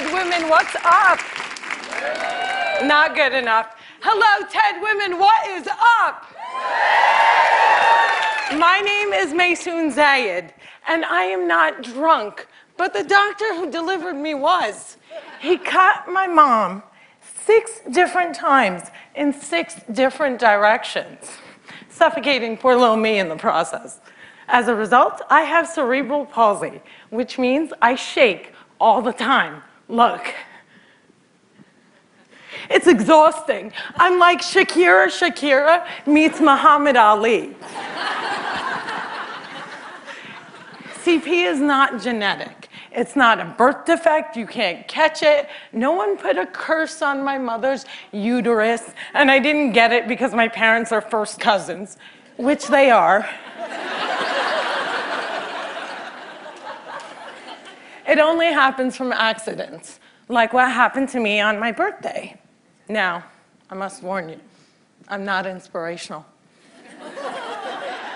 TED Women, what's up? Not good enough. Hello, TED Women, what is up? My name is Maysoon Zayid, and I am not drunk, but the doctor who delivered me was. He cut my mom six different times in six different directions, suffocating poor little me in the process. As a result, I have cerebral palsy, which means I shake all the time. Look. It's exhausting. I'm like Shakira Shakira meets Muhammad Ali. CP is not genetic. It's not a birth defect. You can't catch it. No one put a curse on my mother's uterus, and I didn't get it because my parents are first cousins, which they are. It only happens from accidents, like what happened to me on my birthday. Now, I must warn you, I'm not inspirational.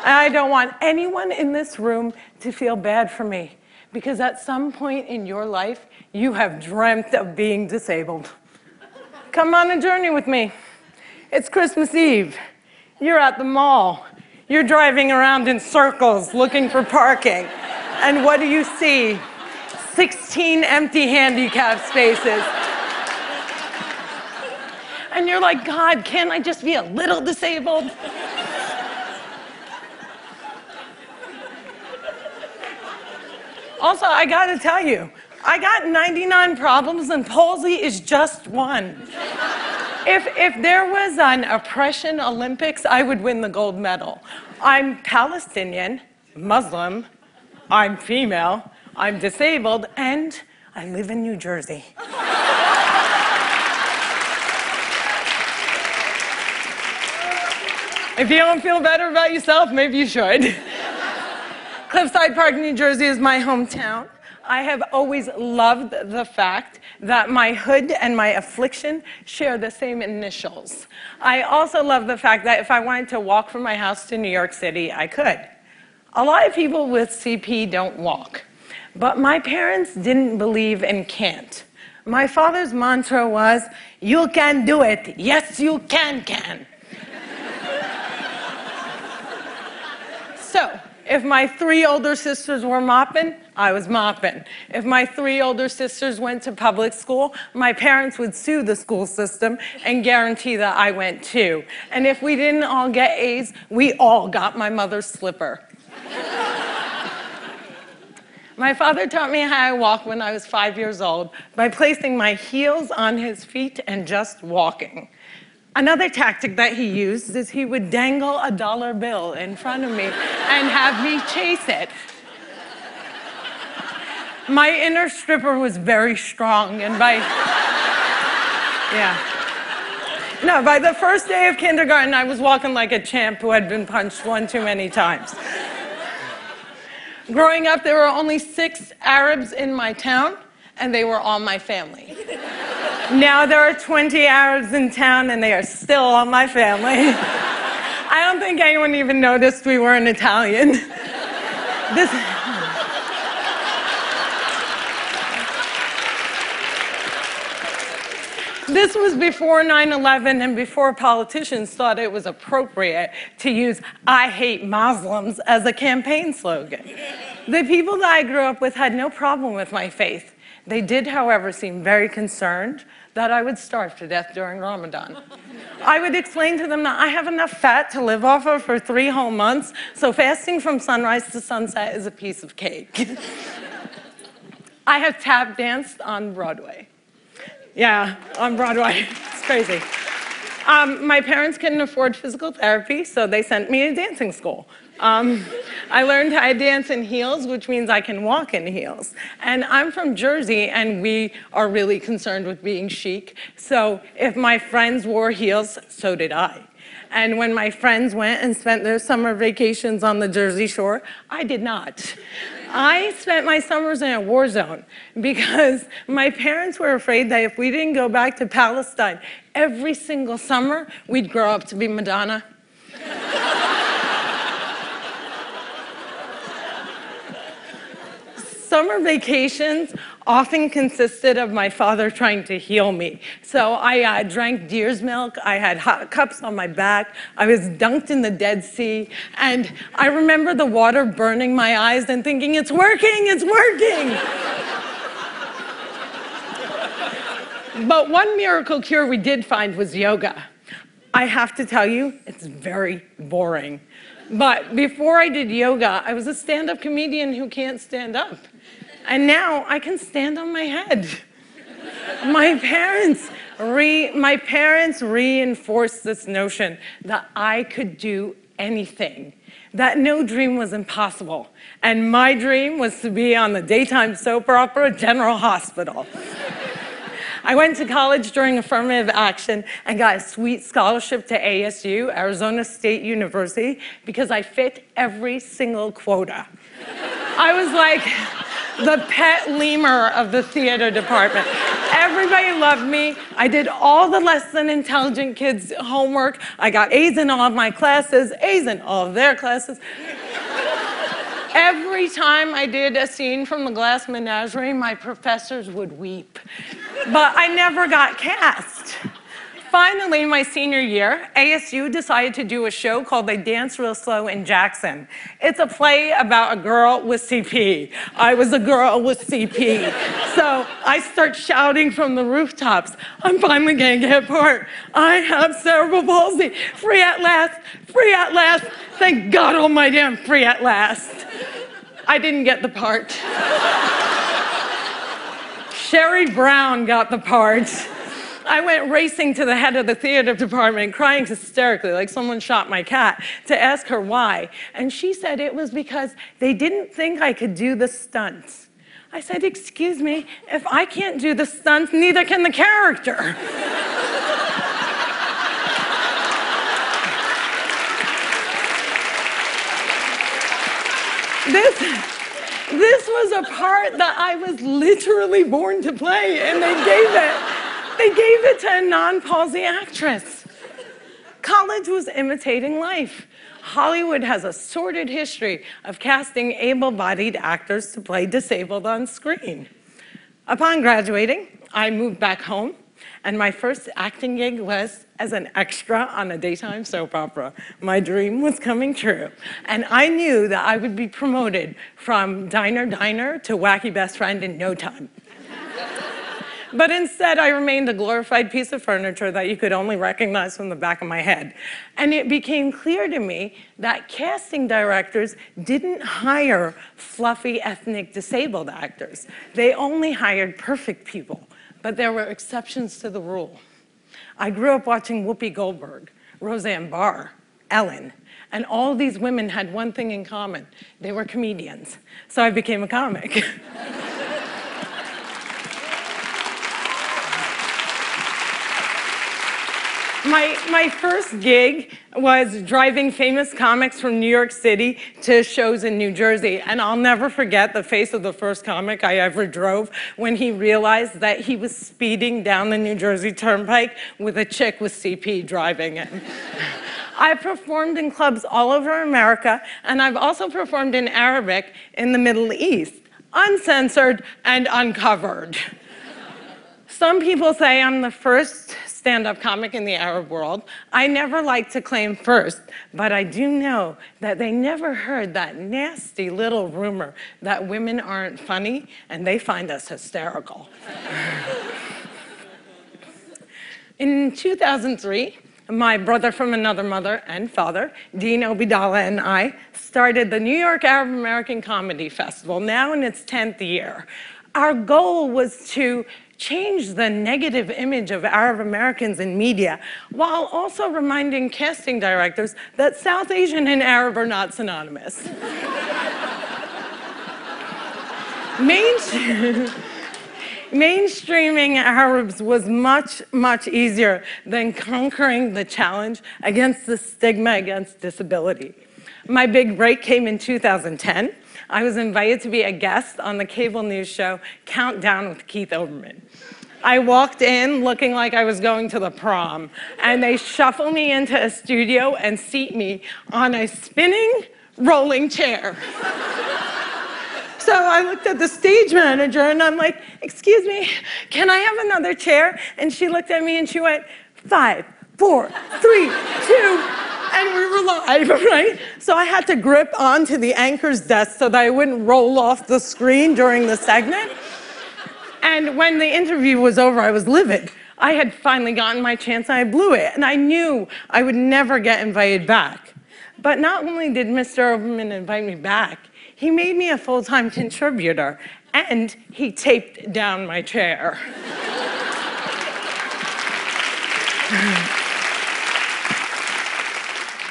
I don't want anyone in this room to feel bad for me because at some point in your life, you have dreamt of being disabled. Come on a journey with me. It's Christmas Eve. You're at the mall. You're driving around in circles looking for parking. And what do you see? 16 empty handicap spaces. And you're like, God, can't I just be a little disabled? Also, I gotta tell you, I got 99 problems and palsy is just one. if, if there was an oppression Olympics, I would win the gold medal. I'm Palestinian, Muslim, I'm female, I'm disabled, and I live in New Jersey. if you don't feel better about yourself, maybe you should. Cliffside Park, New Jersey is my hometown. I have always loved the fact that my hood and my affliction share the same initials. I also love the fact that if I wanted to walk from my house to New York City, I could. A lot of people with CP don't walk, but my parents didn't believe in can't. My father's mantra was, You can do it. Yes, you can, can. so, if my three older sisters were mopping, I was mopping. If my three older sisters went to public school, my parents would sue the school system and guarantee that I went too. And if we didn't all get A's, we all got my mother's slipper. My father taught me how I walk when I was five years old by placing my heels on his feet and just walking. Another tactic that he used is he would dangle a dollar bill in front of me and have me chase it. My inner stripper was very strong, and by, yeah. No, by the first day of kindergarten, I was walking like a champ who had been punched one too many times. Growing up, there were only six Arabs in my town, and they were all my family. Now there are 20 Arabs in town and they are still all my family. I don't think anyone even noticed we weren't Italian. This, this was before 9 11 and before politicians thought it was appropriate to use I hate Muslims as a campaign slogan. The people that I grew up with had no problem with my faith. They did, however, seem very concerned that I would starve to death during Ramadan. I would explain to them that I have enough fat to live off of for three whole months, so fasting from sunrise to sunset is a piece of cake. I have tap danced on Broadway. Yeah, on Broadway. It's crazy. Um, my parents couldn't afford physical therapy, so they sent me to dancing school. Um, I learned how to dance in heels, which means I can walk in heels. And I'm from Jersey, and we are really concerned with being chic. So if my friends wore heels, so did I. And when my friends went and spent their summer vacations on the Jersey Shore, I did not. I spent my summers in a war zone because my parents were afraid that if we didn't go back to Palestine every single summer, we'd grow up to be Madonna. summer vacations often consisted of my father trying to heal me. So I uh, drank deer's milk, I had hot cups on my back, I was dunked in the Dead Sea, and I remember the water burning my eyes and thinking, it's working, it's working. but one miracle cure we did find was yoga. I have to tell you, it's very boring. But before I did yoga, I was a stand up comedian who can't stand up. And now I can stand on my head. my parents re, my parents reinforced this notion that I could do anything, that no dream was impossible. And my dream was to be on the daytime soap opera General Hospital. I went to college during affirmative action and got a sweet scholarship to ASU, Arizona State University, because I fit every single quota. I was like the pet lemur of the theater department. Everybody loved me. I did all the less than intelligent kids' homework. I got A's in all of my classes, A's in all of their classes. Every time I did a scene from the Glass Menagerie, my professors would weep. But I never got cast. Finally, my senior year, ASU decided to do a show called They Dance Real Slow in Jackson. It's a play about a girl with CP. I was a girl with CP. So I start shouting from the rooftops, I'm finally gonna get part. I have cerebral palsy. Free at last, free at last. Thank God almighty I'm free at last. I didn't get the part. Sherry Brown got the part. I went racing to the head of the theater department, crying hysterically, like someone shot my cat, to ask her why. And she said it was because they didn't think I could do the stunts. I said, Excuse me, if I can't do the stunts, neither can the character. This, this was a part that I was literally born to play, and they gave it. They gave it to a non-palsy actress. College was imitating life. Hollywood has a sordid history of casting able-bodied actors to play disabled on screen. Upon graduating, I moved back home and my first acting gig was as an extra on a daytime soap opera. My dream was coming true. And I knew that I would be promoted from diner diner to wacky best friend in no time. But instead, I remained a glorified piece of furniture that you could only recognize from the back of my head. And it became clear to me that casting directors didn't hire fluffy ethnic disabled actors. They only hired perfect people but there were exceptions to the rule. I grew up watching Whoopi Goldberg, Roseanne Barr, Ellen, and all these women had one thing in common. They were comedians. So I became a comic. My, my first gig was driving famous comics from New York City to shows in New Jersey. And I'll never forget the face of the first comic I ever drove when he realized that he was speeding down the New Jersey Turnpike with a chick with CP driving him. I performed in clubs all over America, and I've also performed in Arabic in the Middle East, uncensored and uncovered. Some people say I'm the first stand-up comic in the Arab world. I never like to claim first, but I do know that they never heard that nasty little rumor that women aren't funny and they find us hysterical. in 2003, my brother from another mother and father, Dean Obeidallah, and I started the New York Arab American Comedy Festival, now in its 10th year. Our goal was to change the negative image of Arab Americans in media while also reminding casting directors that South Asian and Arab are not synonymous. Mainstreaming Arabs was much, much easier than conquering the challenge against the stigma against disability. My big break came in 2010 I was invited to be a guest on the cable news show Countdown with Keith Olbermann. I walked in looking like I was going to the prom, and they shuffle me into a studio and seat me on a spinning rolling chair. So I looked at the stage manager and I'm like, excuse me, can I have another chair? And she looked at me and she went, five, four, three, two, and we were live, right? So I had to grip onto the anchor's desk so that I wouldn't roll off the screen during the segment. And when the interview was over, I was livid. I had finally gotten my chance and I blew it. And I knew I would never get invited back. But not only did Mr. Olbermann invite me back, he made me a full-time contributor and he taped down my chair.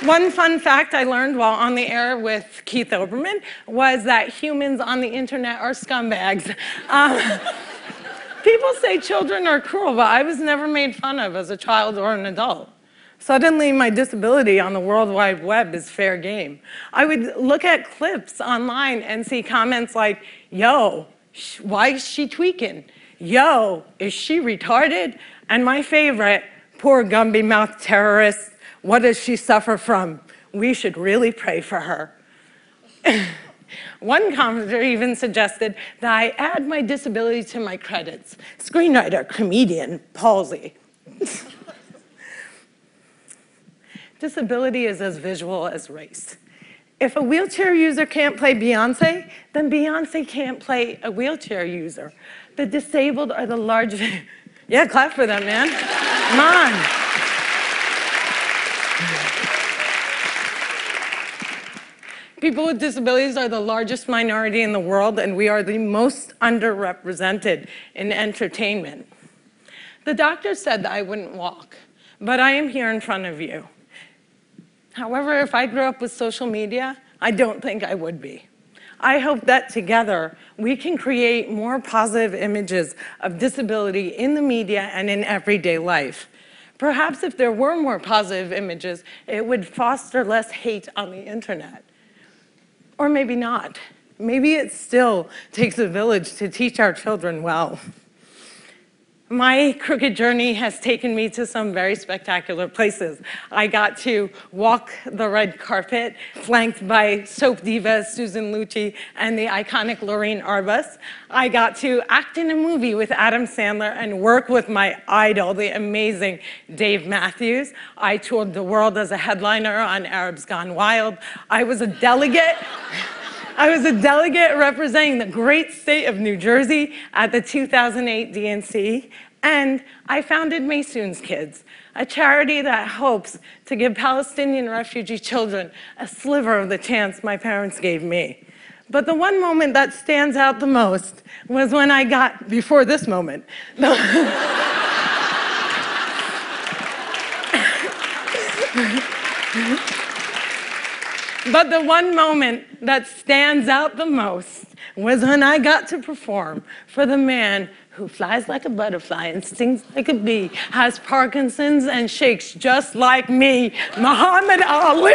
One fun fact I learned while on the air with Keith Olbermann was that humans on the internet are scumbags. Um, people say children are cruel, but I was never made fun of as a child or an adult. Suddenly, my disability on the World Wide Web is fair game. I would look at clips online and see comments like, yo, why is she tweaking? Yo, is she retarded? And my favorite, poor Gumby mouth terrorist, what does she suffer from? We should really pray for her. One commenter even suggested that I add my disability to my credits. Screenwriter, comedian, palsy. disability is as visual as race. If a wheelchair user can't play Beyonce, then Beyonce can't play a wheelchair user. The disabled are the largest, yeah, clap for them, man. Come on. People with disabilities are the largest minority in the world, and we are the most underrepresented in entertainment. The doctor said that I wouldn't walk, but I am here in front of you. However, if I grew up with social media, I don't think I would be. I hope that together we can create more positive images of disability in the media and in everyday life. Perhaps if there were more positive images, it would foster less hate on the internet. Or maybe not. Maybe it still takes a village to teach our children well. My crooked journey has taken me to some very spectacular places. I got to walk the red carpet, flanked by soap diva Susan Lucci and the iconic Loreen Arbus. I got to act in a movie with Adam Sandler and work with my idol, the amazing Dave Matthews. I toured the world as a headliner on Arabs Gone Wild. I was a delegate. I was a delegate representing the great state of New Jersey at the 2008 DNC, and I founded Maysoon's Kids, a charity that hopes to give Palestinian refugee children a sliver of the chance my parents gave me. But the one moment that stands out the most was when I got, before this moment, But the one moment that stands out the most was when I got to perform for the man who flies like a butterfly and stings like a bee, has Parkinson's and shakes just like me, Muhammad Ali.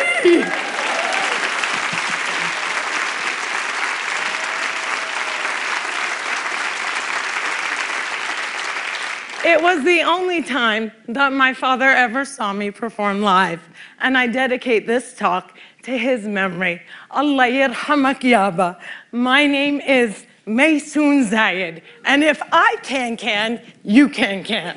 It was the only time that my father ever saw me perform live, and I dedicate this talk to his memory. Allah yarhamak yaba. My name is Maysoon Zayid, and if I can can, you can can.